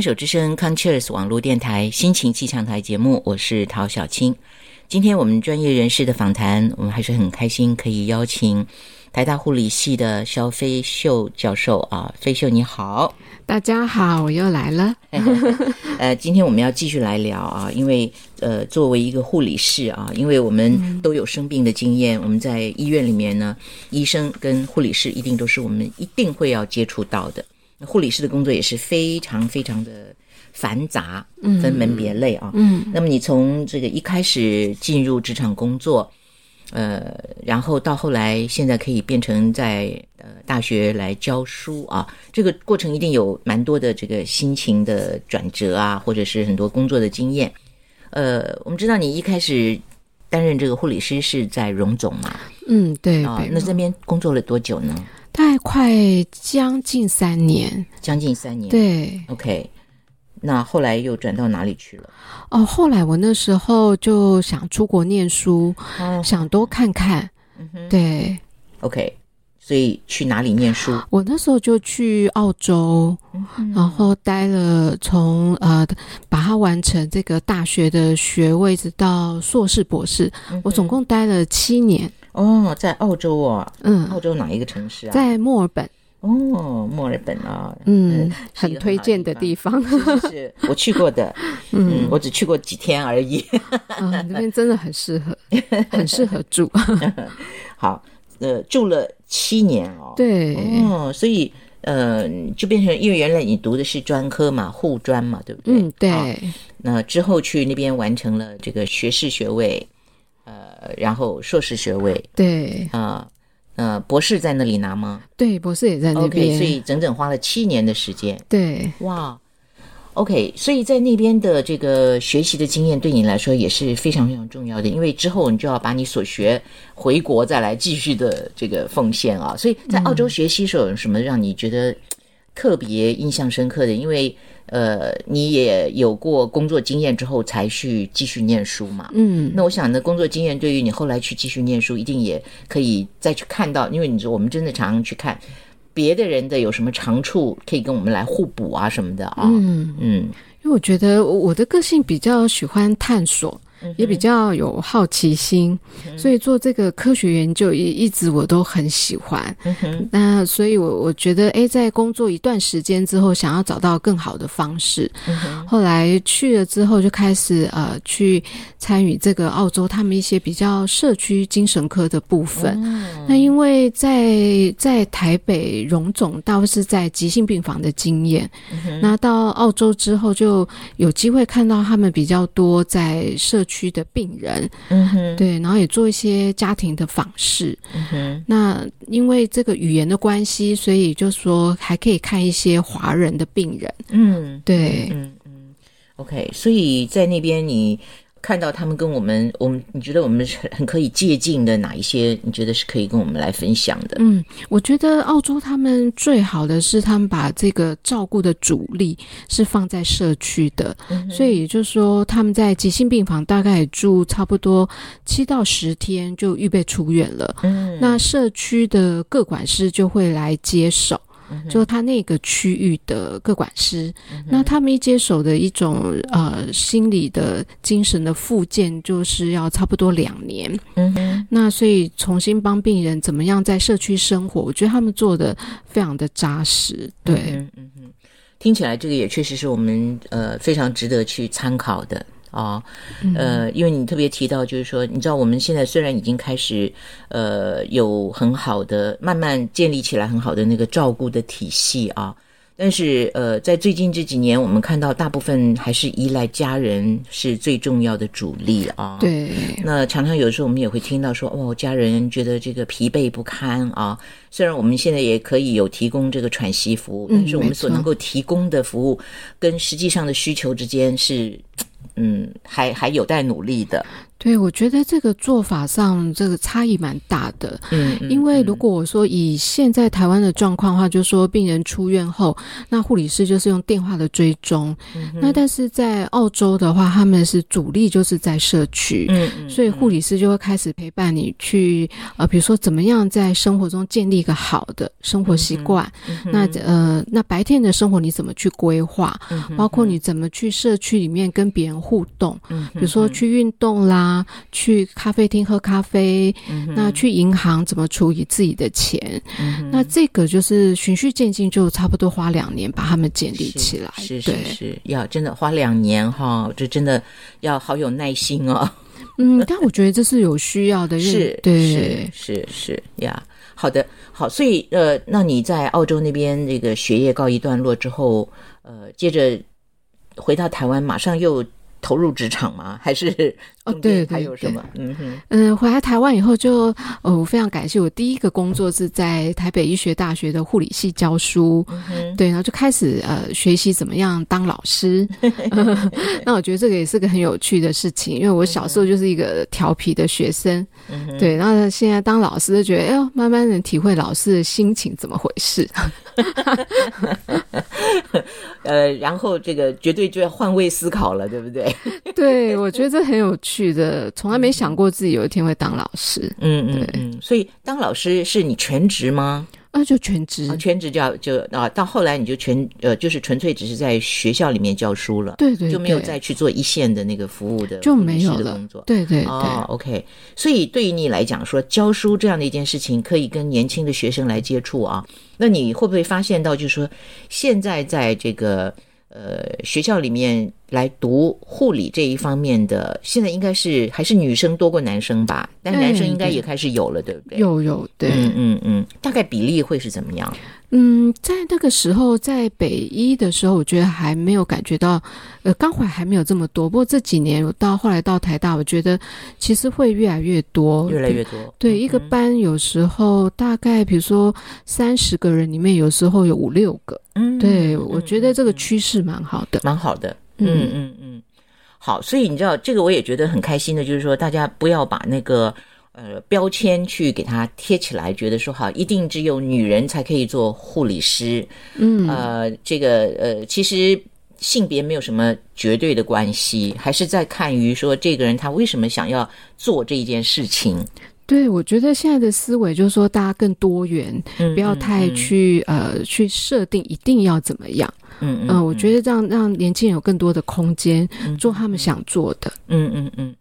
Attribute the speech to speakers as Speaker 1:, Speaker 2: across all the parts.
Speaker 1: 牵手之声 c o n c h e r s 网络电台心情气象台节目，我是陶小青。今天我们专业人士的访谈，我们还是很开心可以邀请台大护理系的肖飞秀教授啊，飞秀你好，
Speaker 2: 大家好，我又来了。
Speaker 1: 呃，今天我们要继续来聊啊，因为呃，作为一个护理士啊，因为我们都有生病的经验，我们在医院里面呢，医生跟护理师一定都是我们一定会要接触到的。护理师的工作也是非常非常的繁杂，分门别类啊。嗯，那么你从这个一开始进入职场工作，呃，然后到后来现在可以变成在呃大学来教书啊，这个过程一定有蛮多的这个心情的转折啊，或者是很多工作的经验。呃，我们知道你一开始担任这个护理师是在荣总嘛？
Speaker 2: 嗯，对。
Speaker 1: 啊，那这边工作了多久呢？
Speaker 2: 大概快将近三年，
Speaker 1: 将近三年。
Speaker 2: 对
Speaker 1: ，OK。那后来又转到哪里去了？
Speaker 2: 哦，后来我那时候就想出国念书，想多看看。嗯对
Speaker 1: ，OK。所以去哪里念书？
Speaker 2: 我那时候就去澳洲，然后待了从呃把它完成这个大学的学位，直到硕士、博士，我总共待了七年。
Speaker 1: 哦，在澳洲哦，嗯，澳洲哪一个城市啊？
Speaker 2: 在墨尔本。
Speaker 1: 哦，墨尔本啊，
Speaker 2: 嗯，很推荐的地方，
Speaker 1: 是我去过的，嗯，我只去过几天而已。
Speaker 2: 那边真的很适合，很适合住。
Speaker 1: 好，呃，住了七年哦，
Speaker 2: 对，
Speaker 1: 哦，所以呃，就变成因为原来你读的是专科嘛，护专嘛，对不对？
Speaker 2: 嗯，对。
Speaker 1: 那之后去那边完成了这个学士学位。呃，然后硕士学位，
Speaker 2: 对
Speaker 1: 啊，呃，博士在那里拿吗？
Speaker 2: 对，博士也在那边，
Speaker 1: 所以整整花了七年的时间。
Speaker 2: 对，
Speaker 1: 哇，OK，所以在那边的这个学习的经验对你来说也是非常非常重要的，因为之后你就要把你所学回国再来继续的这个奉献啊。所以在澳洲学习时候有什么让你觉得特别印象深刻的？因为呃，你也有过工作经验之后才去继续念书嘛？
Speaker 2: 嗯，
Speaker 1: 那我想呢，工作经验对于你后来去继续念书，一定也可以再去看到，因为你说我们真的常常去看别的人的有什么长处，可以跟我们来互补啊什么的啊。
Speaker 2: 嗯嗯，因为我觉得我的个性比较喜欢探索。也比较有好奇心，所以做这个科学研究也一直我都很喜欢。那所以，我我觉得，哎，在工作一段时间之后，想要找到更好的方式。后来去了之后，就开始呃去参与这个澳洲他们一些比较社区精神科的部分。那因为在在台北荣总，倒是在急性病房的经验。那到澳洲之后，就有机会看到他们比较多在社。区的病人，
Speaker 1: 嗯哼，
Speaker 2: 对，然后也做一些家庭的访视，
Speaker 1: 嗯哼。
Speaker 2: 那因为这个语言的关系，所以就说还可以看一些华人的病人，
Speaker 1: 嗯，
Speaker 2: 对，
Speaker 1: 嗯嗯，OK。所以在那边你。看到他们跟我们，我们你觉得我们很很可以借鉴的哪一些？你觉得是可以跟我们来分享的？
Speaker 2: 嗯，我觉得澳洲他们最好的是他们把这个照顾的主力是放在社区的，所以也就是说他们在急性病房大概住差不多七到十天就预备出院了。
Speaker 1: 嗯，
Speaker 2: 那社区的各管事就会来接手。就他那个区域的各管师，那他们一接手的一种呃心理的精神的复健，就是要差不多两年。
Speaker 1: 嗯，
Speaker 2: 那所以重新帮病人怎么样在社区生活，我觉得他们做的非常的扎实。对，
Speaker 1: 嗯哼，听起来这个也确实是我们呃非常值得去参考的。啊，呃，因为你特别提到，就是说，你知道，我们现在虽然已经开始，呃，有很好的慢慢建立起来很好的那个照顾的体系啊。但是，呃，在最近这几年，我们看到大部分还是依赖家人是最重要的主力啊。
Speaker 2: 对。
Speaker 1: 那常常有的时候，我们也会听到说，哦，家人觉得这个疲惫不堪啊。虽然我们现在也可以有提供这个喘息服务，但是我们所能够提供的服务跟实际上的需求之间是，嗯，还还有待努力的。
Speaker 2: 对，我觉得这个做法上这个差异蛮大的。
Speaker 1: 嗯，
Speaker 2: 因为如果我说以现在台湾的状况的话，就说病人出院后，那护理师就是用电话的追踪。那但是在澳洲的话，他们是主力就是在社区，
Speaker 1: 嗯，
Speaker 2: 所以护理师就会开始陪伴你去呃，比如说怎么样在生活中建立一个好的生活习惯。那呃，那白天的生活你怎么去规划？包括你怎么去社区里面跟别人互动？比如说去运动啦。啊，去咖啡厅喝咖啡，那去银行怎么处理自己的钱？那这个就是循序渐进，就差不多花两年把他们建立起来。
Speaker 1: 是是是，要真的花两年哈，这真的要好有耐心哦。
Speaker 2: 嗯，但我觉得这是有需要的，
Speaker 1: 是，
Speaker 2: 对，
Speaker 1: 是是呀。好的，好，所以呃，那你在澳洲那边这个学业告一段落之后，呃，接着回到台湾，马上又。投入职场吗？还是
Speaker 2: 哦，对，
Speaker 1: 还有什么？嗯哼，
Speaker 2: 嗯，回来台湾以后就，哦，我非常感谢我第一个工作是在台北医学大学的护理系教书，对，然后就开始呃学习怎么样当老师。那我觉得这个也是个很有趣的事情，因为我小时候就是一个调皮的学生，对，然后现在当老师就觉得，哎呦，慢慢能体会老师的心情怎么回事。
Speaker 1: 呃，然后这个绝对就要换位思考了，对不对？
Speaker 2: 对，我觉得这很有趣的，从来没想过自己有一天会当老师。
Speaker 1: 嗯嗯嗯，所以当老师是你全职吗？
Speaker 2: 啊，就全职，
Speaker 1: 全职教就啊，到后来你就全呃，就是纯粹只是在学校里面教书了，
Speaker 2: 对对，
Speaker 1: 就没有再去做一线的那个服务的
Speaker 2: 就没有
Speaker 1: 了工作，
Speaker 2: 对对
Speaker 1: 哦，OK。所以对于你来讲，说教书这样的一件事情，可以跟年轻的学生来接触啊，那你会不会发现到，就是说现在在这个。呃，学校里面来读护理这一方面的，现在应该是还是女生多过男生吧？但男生应该也开始有了，对不对？
Speaker 2: 有有，对，
Speaker 1: 嗯嗯嗯，大概比例会是怎么样？
Speaker 2: 嗯，在那个时候，在北医的时候，我觉得还没有感觉到，呃，刚怀还没有这么多。不过这几年到后来到台大，我觉得其实会越来越多，
Speaker 1: 越来越多。
Speaker 2: 对，一个班有时候大概比如说三十个人里面，有时候有五六个。嗯，对，我觉得这个趋势蛮好的，
Speaker 1: 蛮好的。嗯嗯嗯，好，所以你知道这个，我也觉得很开心的，就是说大家不要把那个。呃，标签去给它贴起来，觉得说哈，一定只有女人才可以做护理师。嗯，呃，这个呃，其实性别没有什么绝对的关系，还是在看于说这个人他为什么想要做这一件事情。
Speaker 2: 对，我觉得现在的思维就是说，大家更多元，不要太去呃去设定一定要怎么样。嗯嗯，我觉得让让年轻人有更多的空间做他们想做的。
Speaker 1: 嗯嗯嗯，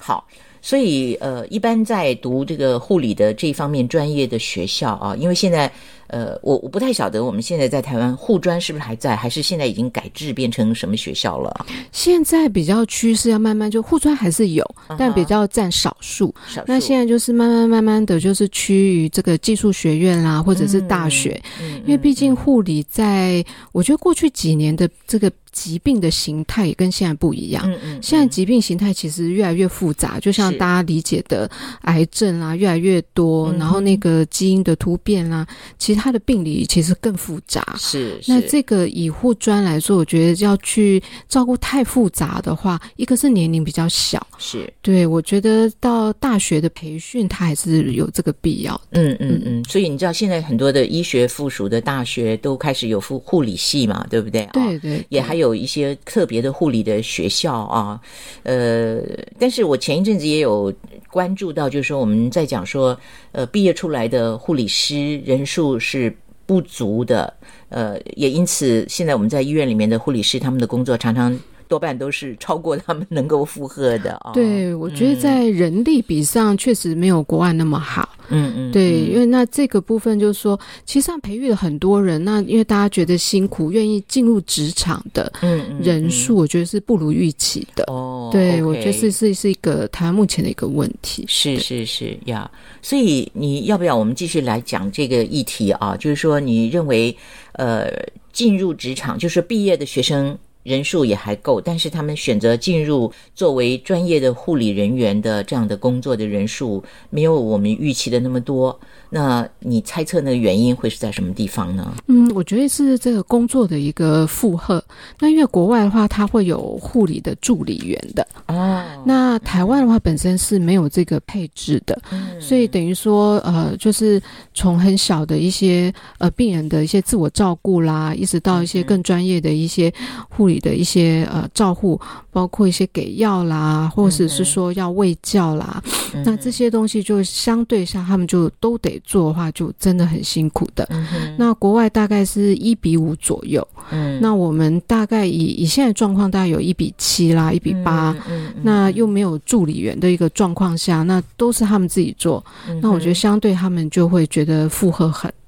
Speaker 1: 好。所以，呃，一般在读这个护理的这方面专业的学校啊，因为现在。呃，我我不太晓得我们现在在台湾护专是不是还在，还是现在已经改制变成什么学校了？
Speaker 2: 现在比较趋势要慢慢就护专还是有，但比较占少数。那现在就是慢慢慢慢的就是趋于这个技术学院啦，或者是大学，因为毕竟护理在，我觉得过去几年的这个疾病的形态也跟现在不一样。嗯嗯，现在疾病形态其实越来越复杂，就像大家理解的癌症啊越来越多，然后那个基因的突变啦，其实。他的病理其实更复杂，
Speaker 1: 是。
Speaker 2: 那这个以护专来说，我觉得要去照顾太复杂的话，一个是年龄比较小，
Speaker 1: 是
Speaker 2: 对。我觉得到大学的培训，它还是有这个必要的。
Speaker 1: 嗯嗯嗯。所以你知道，现在很多的医学附属的大学都开始有护护理系嘛，对不对？
Speaker 2: 对对。
Speaker 1: 也还有有一些特别的护理的学校啊。呃，但是我前一阵子也有关注到，就是说我们在讲说，呃，毕业出来的护理师人数。是不足的，呃，也因此，现在我们在医院里面的护理师，他们的工作常常多半都是超过他们能够负荷的啊。
Speaker 2: 对，我觉得在人力比上确实没有国外那么好。嗯嗯，对，因为那这个部分就是说，其实上培育了很多人，那因为大家觉得辛苦，愿意进入职场的人数，我觉得是不如预期的。哦，对，我觉得是是是一个台湾目前的一个问题。
Speaker 1: 是是是呀，所以你要不要我们继续来讲这个议题啊？就是说，你认为呃，进入职场就是毕业的学生人数也还够，但是他们选择进入作为专业的护理人员的这样的工作的人数，没有我们预期的那么多。那你猜测那个原因会是在什么地方呢？
Speaker 2: 嗯，我觉得是这个工作的一个负荷。那因为国外的话，它会有护理的助理员的
Speaker 1: 哦。
Speaker 2: 那台湾的话，本身是没有这个配置的，所以等于说，呃，就是从很小的一些呃病人的一些自我照顾啦，一直到一些更专业的一些护理的一些呃照护，包括一些给药啦，或者是说要喂教啦，那这些东西就相对上他们就都得。做的话就真的很辛苦的。那国外大概是一比五左右，嗯，那我们大概以以现在状况，大概有一比七啦，一比八，那又没有助理员的一个状况下，那都是他们自己做。那我觉得相对他们就会觉得负荷很大。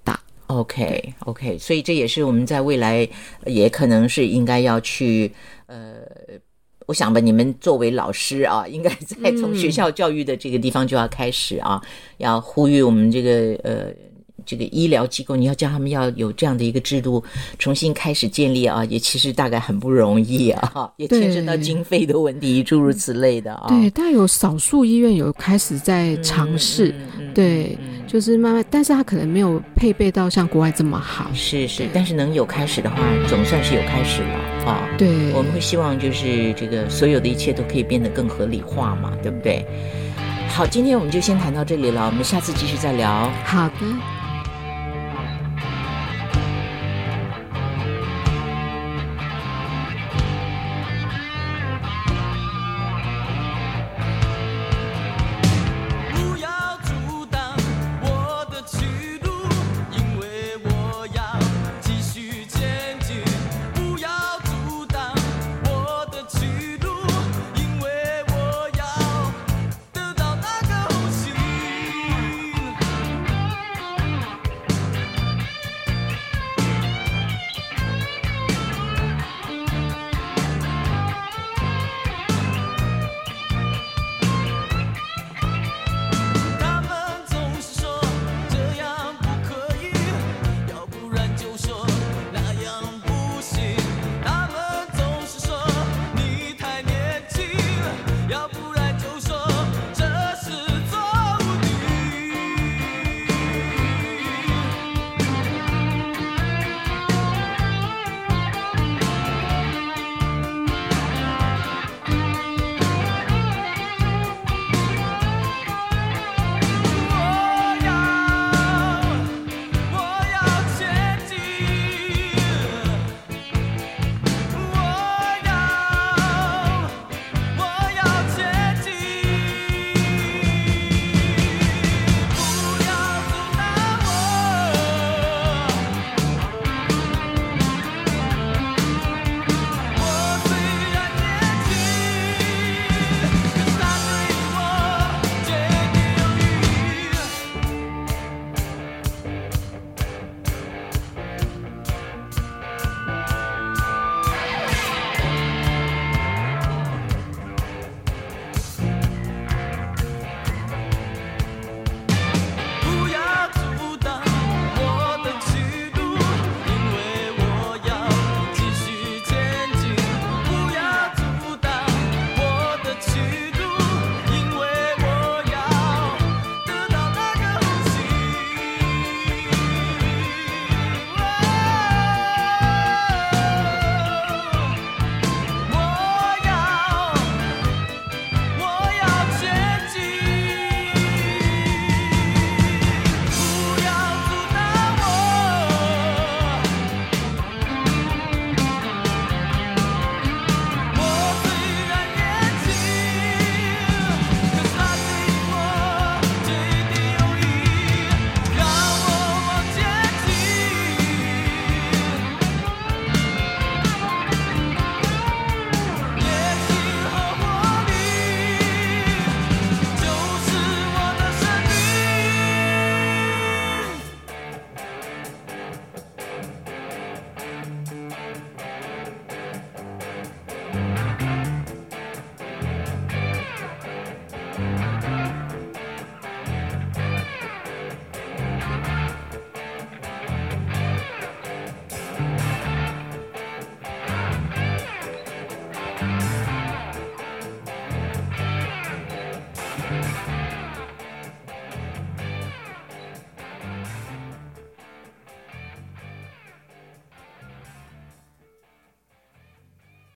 Speaker 1: OK OK，所以这也是我们在未来也可能是应该要去呃。我想吧，你们作为老师啊，应该在从学校教育的这个地方就要开始啊，要呼吁我们这个呃这个医疗机构，你要叫他们要有这样的一个制度，重新开始建立啊，也其实大概很不容易啊，也牵涉到经费的问题，诸如此类的啊。
Speaker 2: 对，但有少数医院有开始在尝试，对。就是慢慢，但是他可能没有配备到像国外这么好。
Speaker 1: 是是，但是能有开始的话，总算是有开始了啊。
Speaker 2: 对，
Speaker 1: 我们会希望就是这个所有的一切都可以变得更合理化嘛，对不对？好，今天我们就先谈到这里了，我们下次继续再聊。
Speaker 2: 好的。